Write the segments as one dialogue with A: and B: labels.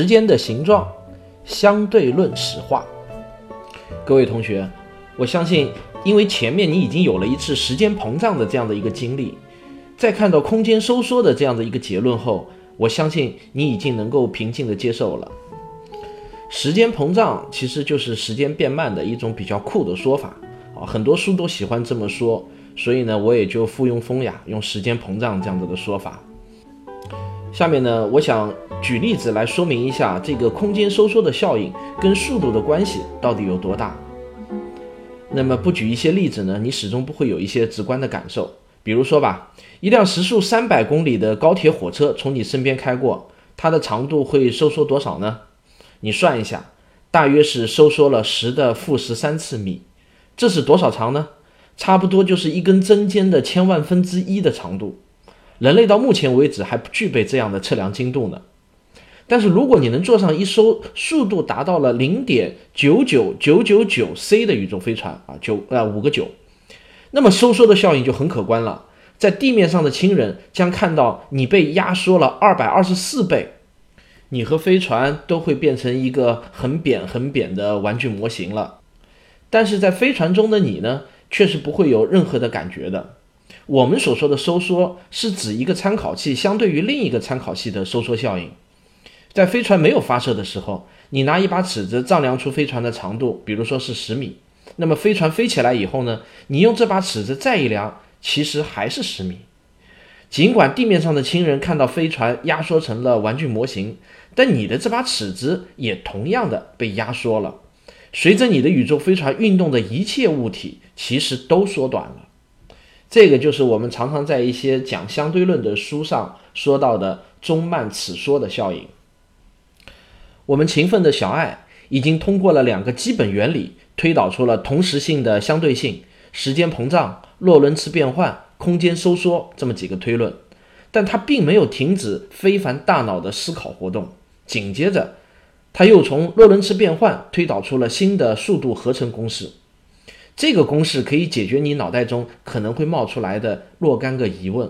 A: 时间的形状，相对论实话。各位同学，我相信，因为前面你已经有了一次时间膨胀的这样的一个经历，在看到空间收缩的这样的一个结论后，我相信你已经能够平静的接受了。时间膨胀其实就是时间变慢的一种比较酷的说法啊，很多书都喜欢这么说，所以呢，我也就附庸风雅，用时间膨胀这样子的说法。下面呢，我想举例子来说明一下这个空间收缩的效应跟速度的关系到底有多大。那么不举一些例子呢，你始终不会有一些直观的感受。比如说吧，一辆时速三百公里的高铁火车从你身边开过，它的长度会收缩多少呢？你算一下，大约是收缩了十的负十三次米。这是多少长呢？差不多就是一根针尖的千万分之一的长度。人类到目前为止还不具备这样的测量精度呢。但是如果你能坐上一艘速度达到了零点九九九九九 c 的宇宙飞船啊，九呃五个九，那么收缩的效应就很可观了。在地面上的亲人将看到你被压缩了二百二十四倍，你和飞船都会变成一个很扁很扁的玩具模型了。但是在飞船中的你呢，却是不会有任何的感觉的。我们所说的收缩，是指一个参考器相对于另一个参考器的收缩效应。在飞船没有发射的时候，你拿一把尺子丈量出飞船的长度，比如说是十米。那么飞船飞起来以后呢，你用这把尺子再一量，其实还是十米。尽管地面上的亲人看到飞船压缩成了玩具模型，但你的这把尺子也同样的被压缩了。随着你的宇宙飞船运动的一切物体，其实都缩短了。这个就是我们常常在一些讲相对论的书上说到的中慢尺缩的效应。我们勤奋的小爱已经通过了两个基本原理，推导出了同时性的相对性、时间膨胀、洛伦兹变换、空间收缩这么几个推论，但他并没有停止非凡大脑的思考活动。紧接着，他又从洛伦兹变换推导出了新的速度合成公式。这个公式可以解决你脑袋中可能会冒出来的若干个疑问，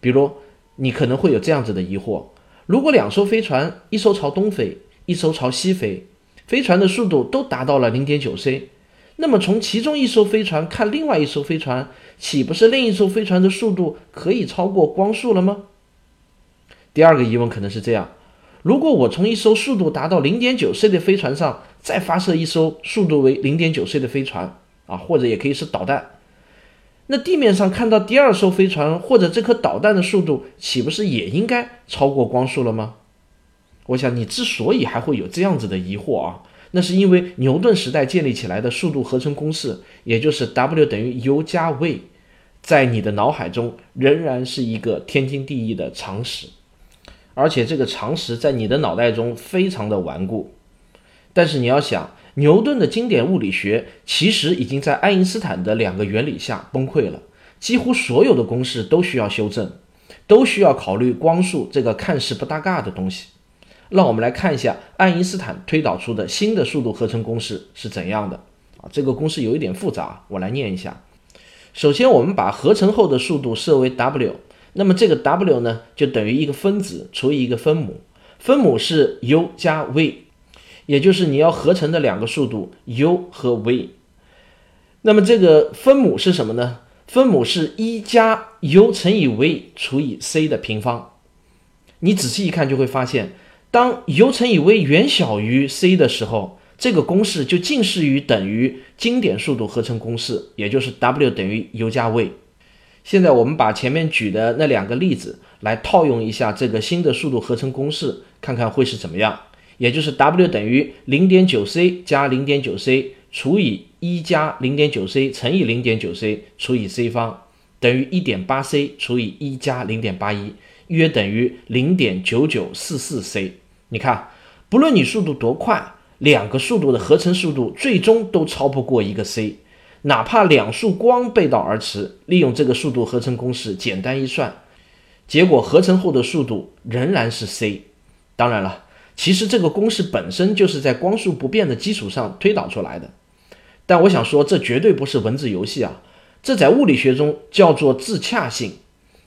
A: 比如你可能会有这样子的疑惑：如果两艘飞船，一艘朝东飞，一艘朝西飞，飞船的速度都达到了零点九 c，那么从其中一艘飞船看另外一艘飞船，岂不是另一艘飞船的速度可以超过光速了吗？第二个疑问可能是这样：如果我从一艘速度达到零点九 c 的飞船上再发射一艘速度为零点九 c 的飞船，啊，或者也可以是导弹。那地面上看到第二艘飞船或者这颗导弹的速度，岂不是也应该超过光速了吗？我想你之所以还会有这样子的疑惑啊，那是因为牛顿时代建立起来的速度合成公式，也就是 W 等于 u 加 v，在你的脑海中仍然是一个天经地义的常识，而且这个常识在你的脑袋中非常的顽固。但是你要想。牛顿的经典物理学其实已经在爱因斯坦的两个原理下崩溃了，几乎所有的公式都需要修正，都需要考虑光速这个看似不搭嘎的东西。让我们来看一下爱因斯坦推导出的新的速度合成公式是怎样的啊？这个公式有一点复杂，我来念一下。首先，我们把合成后的速度设为 w，那么这个 w 呢，就等于一个分子除以一个分母，分母是 u 加 v。也就是你要合成的两个速度 u 和 v，那么这个分母是什么呢？分母是一加 u 乘以 v 除以 c 的平方。你仔细一看就会发现，当 u 乘以 v 远小于 c 的时候，这个公式就近似于等于经典速度合成公式，也就是 w 等于 u 加 v。现在我们把前面举的那两个例子来套用一下这个新的速度合成公式，看看会是怎么样。也就是 W 等于零点九 c 加零点九 c 除以一加零点九 c 乘以零点九 c 除以 c 方等于一点八 c 除以一加零点八一，约等于零点九九四四 c。你看，不论你速度多快，两个速度的合成速度最终都超不过一个 c。哪怕两束光背道而驰，利用这个速度合成公式简单一算，结果合成后的速度仍然是 c。当然了，其实这个公式本身就是在光速不变的基础上推导出来的。但我想说，这绝对不是文字游戏啊，这在物理学中叫做自洽性，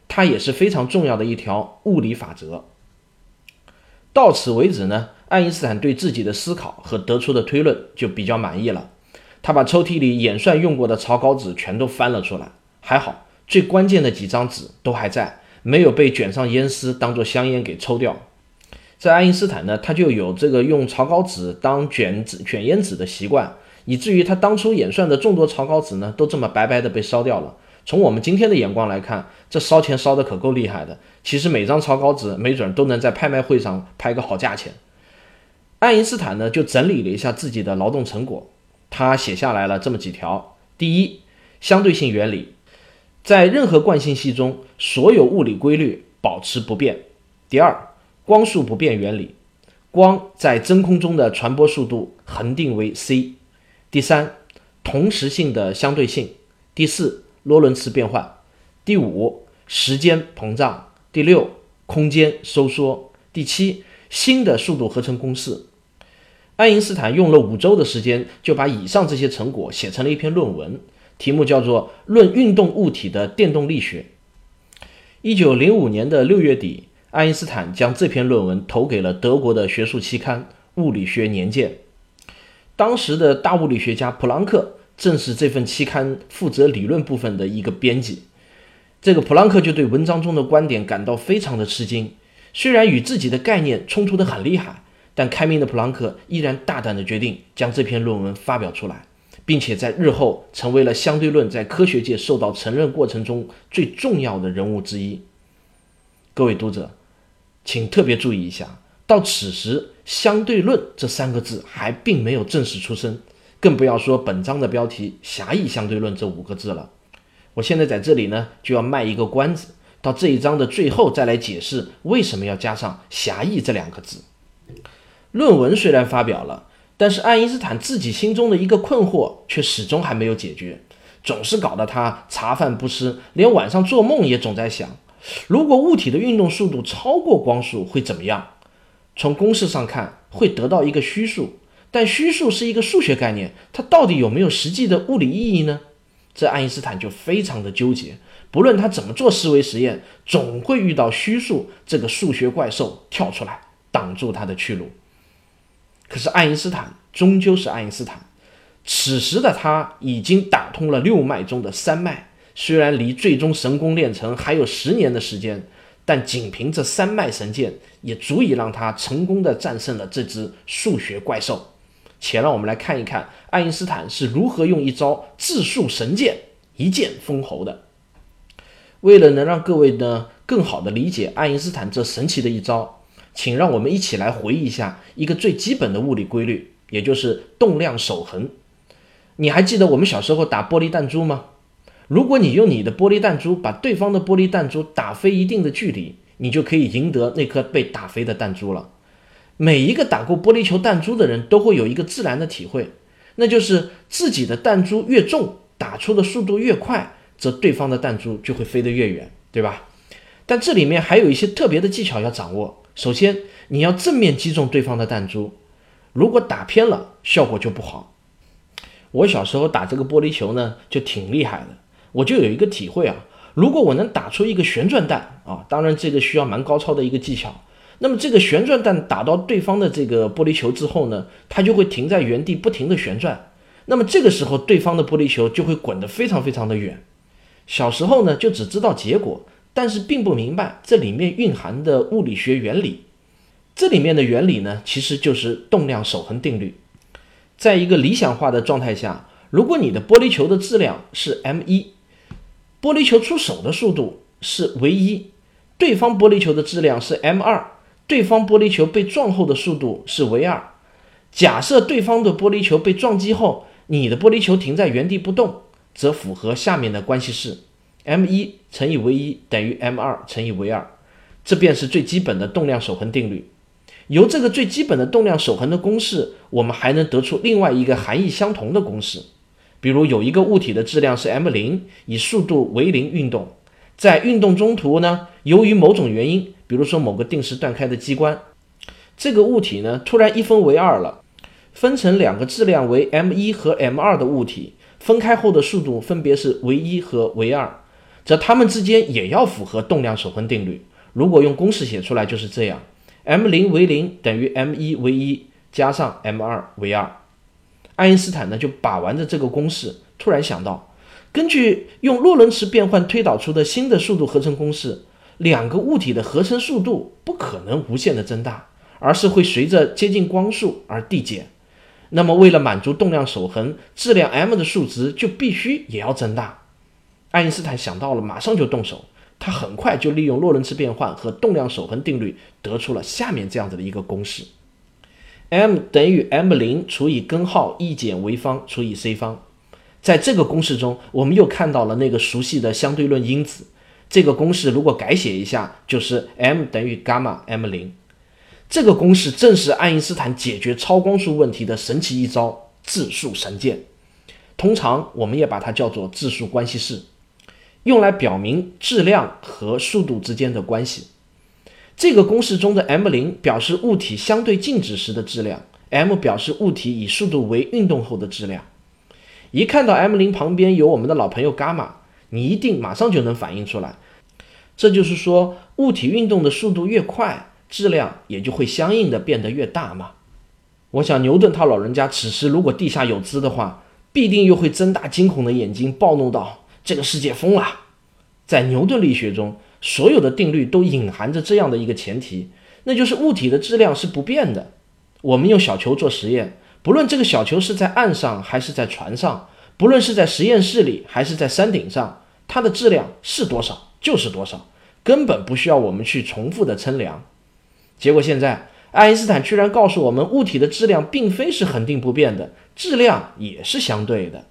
A: 它也是非常重要的一条物理法则。到此为止呢，爱因斯坦对自己的思考和得出的推论就比较满意了。他把抽屉里演算用过的草稿纸全都翻了出来，还好，最关键的几张纸都还在，没有被卷上烟丝当做香烟给抽掉。在爱因斯坦呢，他就有这个用草稿纸当卷纸、卷烟纸的习惯，以至于他当初演算的众多草稿纸呢，都这么白白的被烧掉了。从我们今天的眼光来看，这烧钱烧的可够厉害的。其实每张草稿纸没准都能在拍卖会上拍个好价钱。爱因斯坦呢，就整理了一下自己的劳动成果。他写下来了这么几条：第一，相对性原理，在任何惯性系中，所有物理规律保持不变；第二，光速不变原理，光在真空中的传播速度恒定为 c；第三，同时性的相对性；第四，洛伦茨变换；第五，时间膨胀；第六，空间收缩；第七，新的速度合成公式。爱因斯坦用了五周的时间，就把以上这些成果写成了一篇论文，题目叫做《论运动物体的电动力学》。一九零五年的六月底，爱因斯坦将这篇论文投给了德国的学术期刊《物理学年鉴》。当时的大物理学家普朗克正是这份期刊负责理论部分的一个编辑。这个普朗克就对文章中的观点感到非常的吃惊，虽然与自己的概念冲突的很厉害。但开明的普朗克依然大胆地决定将这篇论文发表出来，并且在日后成为了相对论在科学界受到承认过程中最重要的人物之一。各位读者，请特别注意一下，到此时“相对论”这三个字还并没有正式出生，更不要说本章的标题“狭义相对论”这五个字了。我现在在这里呢，就要卖一个关子，到这一章的最后再来解释为什么要加上“狭义”这两个字。论文虽然发表了，但是爱因斯坦自己心中的一个困惑却始终还没有解决，总是搞得他茶饭不思，连晚上做梦也总在想：如果物体的运动速度超过光速会怎么样？从公式上看会得到一个虚数，但虚数是一个数学概念，它到底有没有实际的物理意义呢？这爱因斯坦就非常的纠结，不论他怎么做思维实验，总会遇到虚数这个数学怪兽跳出来挡住他的去路。可是爱因斯坦终究是爱因斯坦，此时的他已经打通了六脉中的三脉。虽然离最终神功练成还有十年的时间，但仅凭这三脉神剑，也足以让他成功的战胜了这只数学怪兽。且让我们来看一看爱因斯坦是如何用一招自数神剑一剑封喉的。为了能让各位呢更好的理解爱因斯坦这神奇的一招。请让我们一起来回忆一下一个最基本的物理规律，也就是动量守恒。你还记得我们小时候打玻璃弹珠吗？如果你用你的玻璃弹珠把对方的玻璃弹珠打飞一定的距离，你就可以赢得那颗被打飞的弹珠了。每一个打过玻璃球弹珠的人都会有一个自然的体会，那就是自己的弹珠越重，打出的速度越快，则对方的弹珠就会飞得越远，对吧？但这里面还有一些特别的技巧要掌握。首先，你要正面击中对方的弹珠，如果打偏了，效果就不好。我小时候打这个玻璃球呢，就挺厉害的。我就有一个体会啊，如果我能打出一个旋转弹啊，当然这个需要蛮高超的一个技巧。那么这个旋转弹打到对方的这个玻璃球之后呢，它就会停在原地不停的旋转。那么这个时候，对方的玻璃球就会滚得非常非常的远。小时候呢，就只知道结果。但是并不明白这里面蕴含的物理学原理，这里面的原理呢，其实就是动量守恒定律。在一个理想化的状态下，如果你的玻璃球的质量是 m 一，玻璃球出手的速度是 v 一，对方玻璃球的质量是 m 二，对方玻璃球被撞后的速度是 v 二。假设对方的玻璃球被撞击后，你的玻璃球停在原地不动，则符合下面的关系式。m 一乘以 v 一等于 m 二乘以 v 二，这便是最基本的动量守恒定律。由这个最基本的动量守恒的公式，我们还能得出另外一个含义相同的公式。比如有一个物体的质量是 m 零，以速度为零运动，在运动中途呢，由于某种原因，比如说某个定时断开的机关，这个物体呢突然一分为二了，分成两个质量为 m 一和 m 二的物体，分开后的速度分别是 v 一和 v 二，则它们之间也要符合动量守恒定律。如果用公式写出来就是这样：m 零 v 零等于 m 一 v 一加上 m 二 v 二。爱因斯坦呢就把玩着这个公式，突然想到，根据用洛伦兹变换推导出的新的速度合成公式，两个物体的合成速度不可能无限的增大，而是会随着接近光速而递减。那么为了满足动量守恒，质量 m 的数值就必须也要增大。爱因斯坦想到了，马上就动手。他很快就利用洛伦兹变换和动量守恒定律，得出了下面这样子的一个公式：m 等于 m 零除以根号 e 减 v 方除以 c 方。在这个公式中，我们又看到了那个熟悉的相对论因子。这个公式如果改写一下，就是 m 等于伽马 m 零。这个公式正是爱因斯坦解决超光速问题的神奇一招——质数神剑。通常我们也把它叫做质数关系式。用来表明质量和速度之间的关系。这个公式中的 m 零表示物体相对静止时的质量，m 表示物体以速度为运动后的质量。一看到 m 零旁边有我们的老朋友伽马，你一定马上就能反应出来。这就是说，物体运动的速度越快，质量也就会相应的变得越大嘛。我想牛顿他老人家此时如果地下有知的话，必定又会睁大惊恐的眼睛，暴怒道。这个世界疯了，在牛顿力学中，所有的定律都隐含着这样的一个前提，那就是物体的质量是不变的。我们用小球做实验，不论这个小球是在岸上还是在船上，不论是在实验室里还是在山顶上，它的质量是多少就是多少，根本不需要我们去重复的称量。结果现在，爱因斯坦居然告诉我们，物体的质量并非是恒定不变的，质量也是相对的。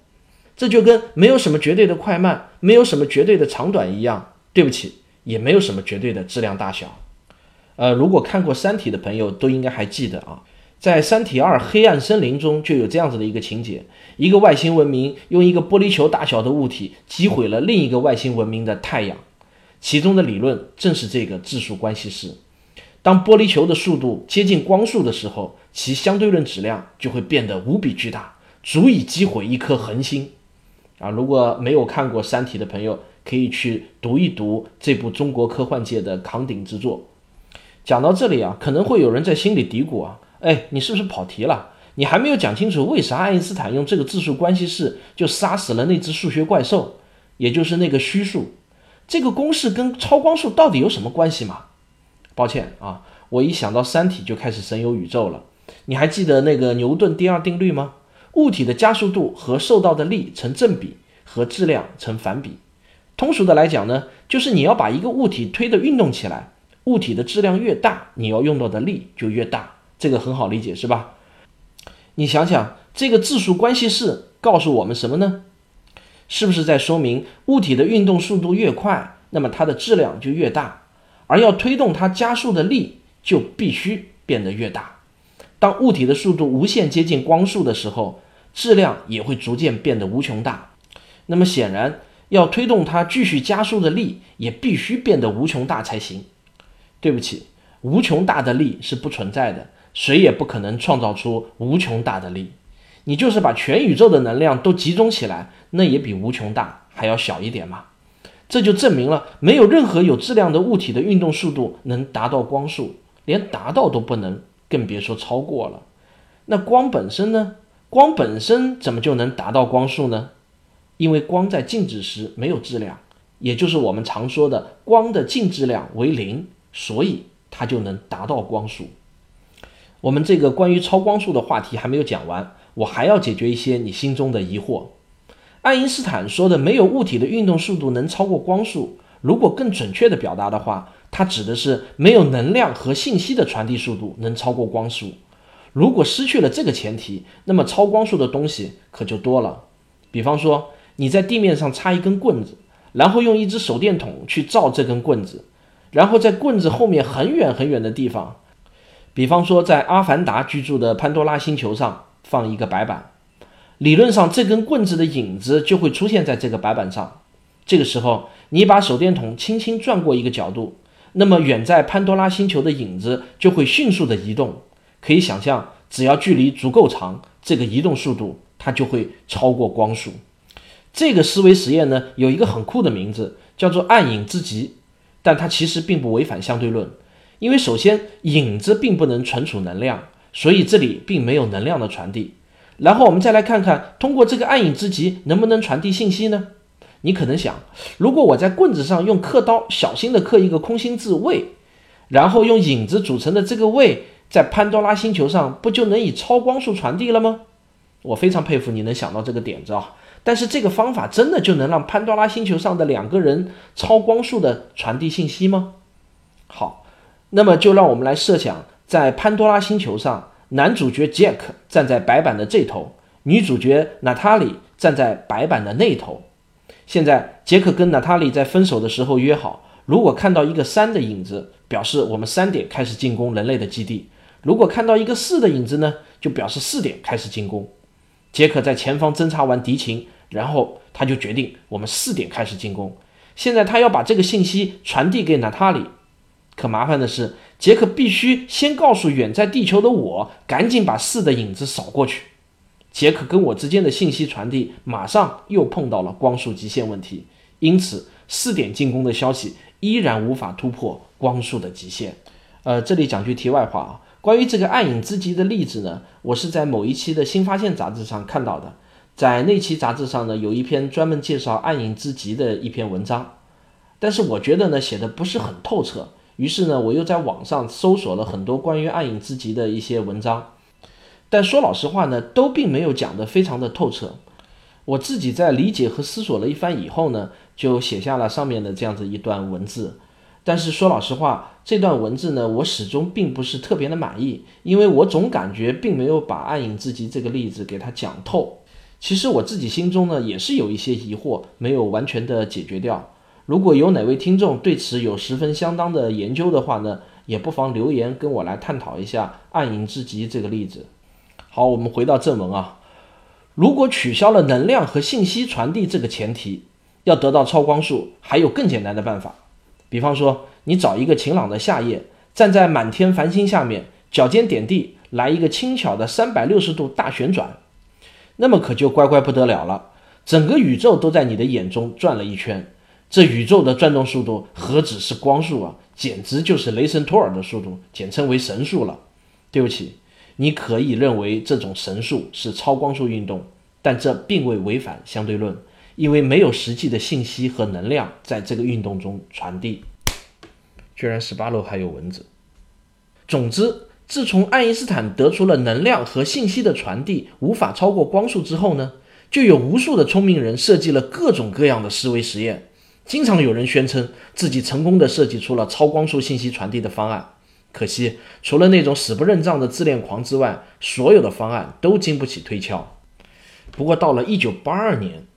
A: 这就跟没有什么绝对的快慢，没有什么绝对的长短一样。对不起，也没有什么绝对的质量大小。呃，如果看过《三体》的朋友都应该还记得啊，在《三体二：黑暗森林》中就有这样子的一个情节：一个外星文明用一个玻璃球大小的物体击毁了另一个外星文明的太阳。其中的理论正是这个质数关系式。当玻璃球的速度接近光速的时候，其相对论质量就会变得无比巨大，足以击毁一颗恒星。啊，如果没有看过《三体》的朋友，可以去读一读这部中国科幻界的扛鼎之作。讲到这里啊，可能会有人在心里嘀咕啊，哎，你是不是跑题了？你还没有讲清楚为啥爱因斯坦用这个质数关系式就杀死了那只数学怪兽，也就是那个虚数。这个公式跟超光速到底有什么关系吗？抱歉啊，我一想到《三体》就开始神游宇宙了。你还记得那个牛顿第二定律吗？物体的加速度和受到的力成正比，和质量成反比。通俗的来讲呢，就是你要把一个物体推的运动起来，物体的质量越大，你要用到的力就越大。这个很好理解，是吧？你想想，这个质数关系式告诉我们什么呢？是不是在说明物体的运动速度越快，那么它的质量就越大，而要推动它加速的力就必须变得越大？当物体的速度无限接近光速的时候，质量也会逐渐变得无穷大。那么显然，要推动它继续加速的力也必须变得无穷大才行。对不起，无穷大的力是不存在的，谁也不可能创造出无穷大的力。你就是把全宇宙的能量都集中起来，那也比无穷大还要小一点嘛。这就证明了，没有任何有质量的物体的运动速度能达到光速，连达到都不能。更别说超过了。那光本身呢？光本身怎么就能达到光速呢？因为光在静止时没有质量，也就是我们常说的光的静质量为零，所以它就能达到光速。我们这个关于超光速的话题还没有讲完，我还要解决一些你心中的疑惑。爱因斯坦说的没有物体的运动速度能超过光速，如果更准确的表达的话。它指的是没有能量和信息的传递速度能超过光速。如果失去了这个前提，那么超光速的东西可就多了。比方说，你在地面上插一根棍子，然后用一只手电筒去照这根棍子，然后在棍子后面很远很远的地方，比方说，在阿凡达居住的潘多拉星球上放一个白板，理论上这根棍子的影子就会出现在这个白板上。这个时候，你把手电筒轻轻转过一个角度，那么远在潘多拉星球的影子就会迅速的移动。可以想象，只要距离足够长，这个移动速度它就会超过光速。这个思维实验呢，有一个很酷的名字，叫做暗影之极，但它其实并不违反相对论。因为首先，影子并不能存储能量，所以这里并没有能量的传递。然后我们再来看看，通过这个暗影之极能不能传递信息呢？你可能想，如果我在棍子上用刻刀小心地刻一个空心字“位”，然后用影子组成的这个“位”在潘多拉星球上，不就能以超光速传递了吗？我非常佩服你能想到这个点子啊！但是这个方法真的就能让潘多拉星球上的两个人超光速的传递信息吗？好。那么就让我们来设想，在潘多拉星球上，男主角杰克站在白板的这头，女主角娜塔莉站在白板的那头。现在，杰克跟娜塔莉在分手的时候约好，如果看到一个三的影子，表示我们三点开始进攻人类的基地；如果看到一个四的影子呢，就表示四点开始进攻。杰克在前方侦察完敌情，然后他就决定我们四点开始进攻。现在他要把这个信息传递给娜塔莉。可麻烦的是，杰克必须先告诉远在地球的我，赶紧把四的影子扫过去。杰克跟我之间的信息传递马上又碰到了光速极限问题，因此四点进攻的消息依然无法突破光速的极限。呃，这里讲句题外话啊，关于这个暗影之极的例子呢，我是在某一期的新发现杂志上看到的，在那期杂志上呢，有一篇专门介绍暗影之极的一篇文章，但是我觉得呢，写的不是很透彻。于是呢，我又在网上搜索了很多关于暗影之极的一些文章，但说老实话呢，都并没有讲得非常的透彻。我自己在理解和思索了一番以后呢，就写下了上面的这样子一段文字。但是说老实话，这段文字呢，我始终并不是特别的满意，因为我总感觉并没有把暗影之极这个例子给它讲透。其实我自己心中呢，也是有一些疑惑，没有完全的解决掉。如果有哪位听众对此有十分相当的研究的话呢，也不妨留言跟我来探讨一下暗影之极这个例子。好，我们回到正文啊。如果取消了能量和信息传递这个前提，要得到超光速，还有更简单的办法。比方说，你找一个晴朗的夏夜，站在满天繁星下面，脚尖点地，来一个轻巧的三百六十度大旋转，那么可就乖乖不得了了，整个宇宙都在你的眼中转了一圈。这宇宙的转动速度何止是光速啊，简直就是雷神托尔的速度，简称为神速了。对不起，你可以认为这种神速是超光速运动，但这并未违反相对论，因为没有实际的信息和能量在这个运动中传递。居然十八楼还有蚊子。总之，自从爱因斯坦得出了能量和信息的传递无法超过光速之后呢，就有无数的聪明人设计了各种各样的思维实验。经常有人宣称自己成功的设计出了超光速信息传递的方案，可惜除了那种死不认账的自恋狂之外，所有的方案都经不起推敲。不过到了1982年，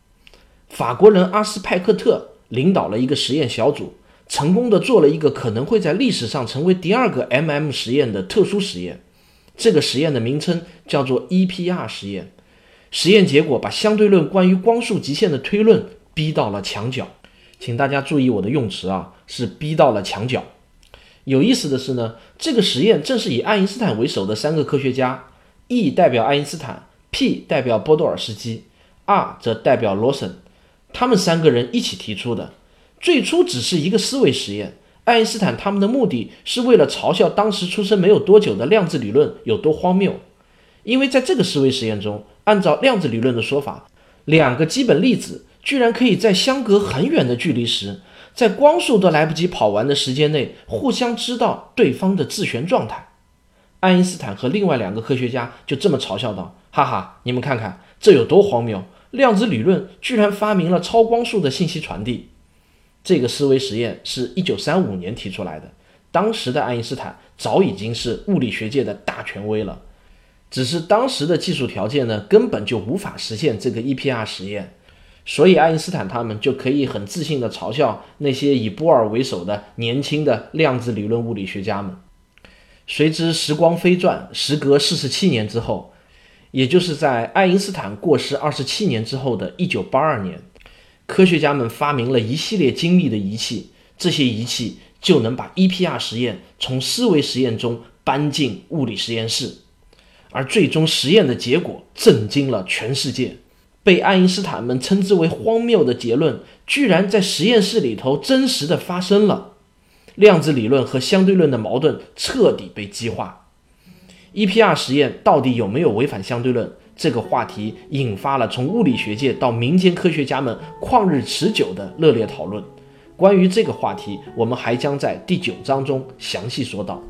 A: 法国人阿斯派克特领导了一个实验小组，成功的做了一个可能会在历史上成为第二个 MM 实验的特殊实验。这个实验的名称叫做 EPR 实验。实验结果把相对论关于光速极限的推论逼到了墙角。请大家注意我的用词啊，是逼到了墙角。有意思的是呢，这个实验正是以爱因斯坦为首的三个科学家，E 代表爱因斯坦，P 代表波多尔斯基，R 则代表罗森，他们三个人一起提出的。最初只是一个思维实验，爱因斯坦他们的目的是为了嘲笑当时出生没有多久的量子理论有多荒谬。因为在这个思维实验中，按照量子理论的说法，两个基本粒子。居然可以在相隔很远的距离时，在光速都来不及跑完的时间内，互相知道对方的自旋状态。爱因斯坦和另外两个科学家就这么嘲笑道：“哈哈，你们看看这有多荒谬！量子理论居然发明了超光速的信息传递。”这个思维实验是一九三五年提出来的，当时的爱因斯坦早已经是物理学界的大权威了，只是当时的技术条件呢，根本就无法实现这个 EPR 实验。所以，爱因斯坦他们就可以很自信地嘲笑那些以波尔为首的年轻的量子理论物理学家们。谁知时光飞转，时隔四十七年之后，也就是在爱因斯坦过世二十七年之后的一九八二年，科学家们发明了一系列精密的仪器，这些仪器就能把 EPR 实验从思维实验中搬进物理实验室，而最终实验的结果震惊了全世界，被爱因斯坦们称之为荒谬的结论，居然在实验室里头真实的发生了。量子理论和相对论的矛盾彻底被激化。EPR 实验到底有没有违反相对论？这个话题引发了从物理学界到民间科学家们旷日持久的热烈讨论。关于这个话题，我们还将在第九章中详细说到。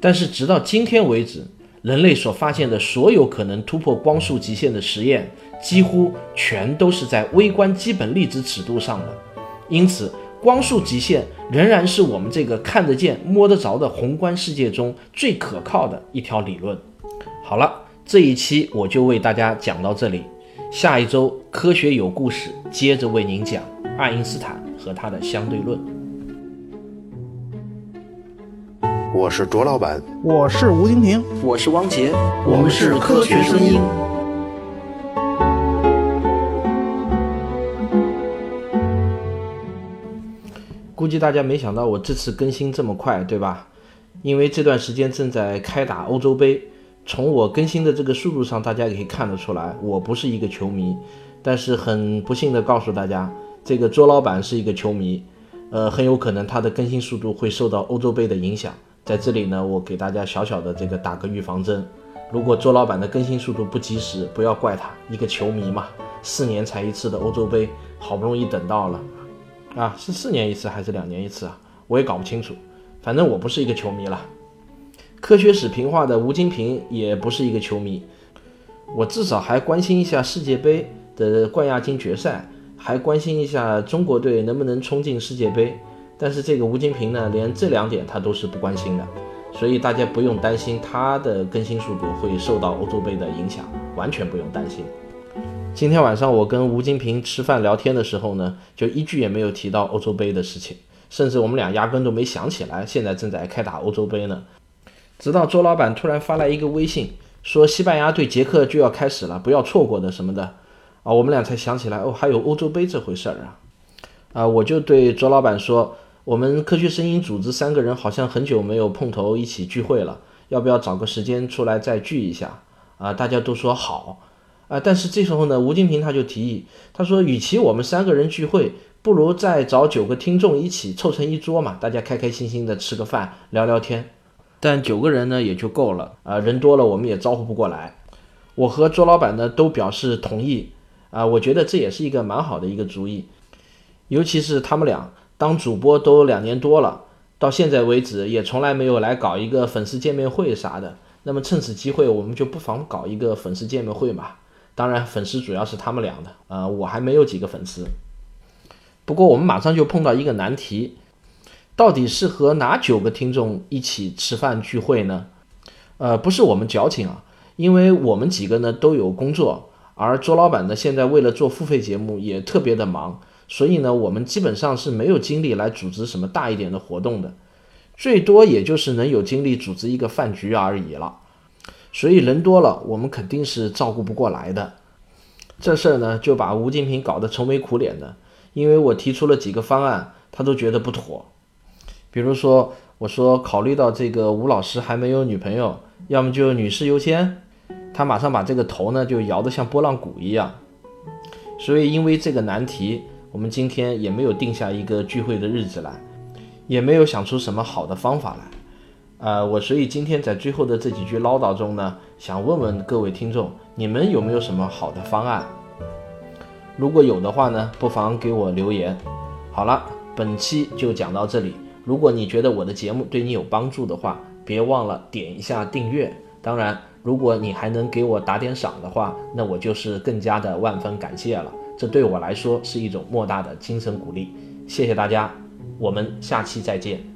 A: 但是，直到今天为止，人类所发现的所有可能突破光速极限的实验，几乎全都是在微观基本粒子尺度上的。因此，光速极限仍然是我们这个看得见、摸得着的宏观世界中最可靠的一条理论。好了，这一期我就为大家讲到这里。下一周科学有故事，接着为您讲爱因斯坦和他的相对论。
B: 我是卓老板，
C: 我是吴京平，
A: 我是汪杰，
B: 我们是科学声音。
A: 估计大家没想到我这次更新这么快，对吧？因为这段时间正在开打欧洲杯，从我更新的这个速度上，大家可以看得出来，我不是一个球迷。但是很不幸的告诉大家，这个周老板是一个球迷，呃，很有可能他的更新速度会受到欧洲杯的影响。在这里呢，我给大家小小的这个打个预防针，如果周老板的更新速度不及时，不要怪他，一个球迷嘛，四年才一次的欧洲杯，好不容易等到了。啊，是四年一次还是两年一次啊？我也搞不清楚。反正我不是一个球迷了。科学史评话的吴金平也不是一个球迷。我至少还关心一下世界杯的冠亚军决赛，还关心一下中国队能不能冲进世界杯。但是这个吴金平呢，连这两点他都是不关心的，所以大家不用担心他的更新速度会受到欧洲杯的影响，完全不用担心。今天晚上我跟吴金平吃饭聊天的时候呢，就一句也没有提到欧洲杯的事情，甚至我们俩压根都没想起来现在正在开打欧洲杯呢。直到周老板突然发来一个微信，说西班牙对捷克就要开始了，不要错过的什么的，啊，我们俩才想起来哦，还有欧洲杯这回事儿啊。啊，我就对周老板说，我们科学声音组织三个人好像很久没有碰头一起聚会了，要不要找个时间出来再聚一下？啊，大家都说好。啊！但是这时候呢，吴金平他就提议，他说，与其我们三个人聚会，不如再找九个听众一起凑成一桌嘛，大家开开心心的吃个饭，聊聊天。但九个人呢也就够了啊，人多了我们也招呼不过来。我和周老板呢都表示同意啊，我觉得这也是一个蛮好的一个主意，尤其是他们俩当主播都两年多了，到现在为止也从来没有来搞一个粉丝见面会啥的。那么趁此机会，我们就不妨搞一个粉丝见面会嘛。当然，粉丝主要是他们俩的，呃，我还没有几个粉丝。不过我们马上就碰到一个难题，到底是和哪九个听众一起吃饭聚会呢？呃，不是我们矫情啊，因为我们几个呢都有工作，而周老板呢现在为了做付费节目也特别的忙，所以呢我们基本上是没有精力来组织什么大一点的活动的，最多也就是能有精力组织一个饭局而已了。所以人多了，我们肯定是照顾不过来的。这事儿呢，就把吴金平搞得愁眉苦脸的。因为我提出了几个方案，他都觉得不妥。比如说，我说考虑到这个吴老师还没有女朋友，要么就女士优先。他马上把这个头呢就摇得像拨浪鼓一样。所以因为这个难题，我们今天也没有定下一个聚会的日子来，也没有想出什么好的方法来。呃，我所以今天在最后的这几句唠叨中呢，想问问各位听众，你们有没有什么好的方案？如果有的话呢，不妨给我留言。好了，本期就讲到这里。如果你觉得我的节目对你有帮助的话，别忘了点一下订阅。当然，如果你还能给我打点赏的话，那我就是更加的万分感谢了。这对我来说是一种莫大的精神鼓励。谢谢大家，我们下期再见。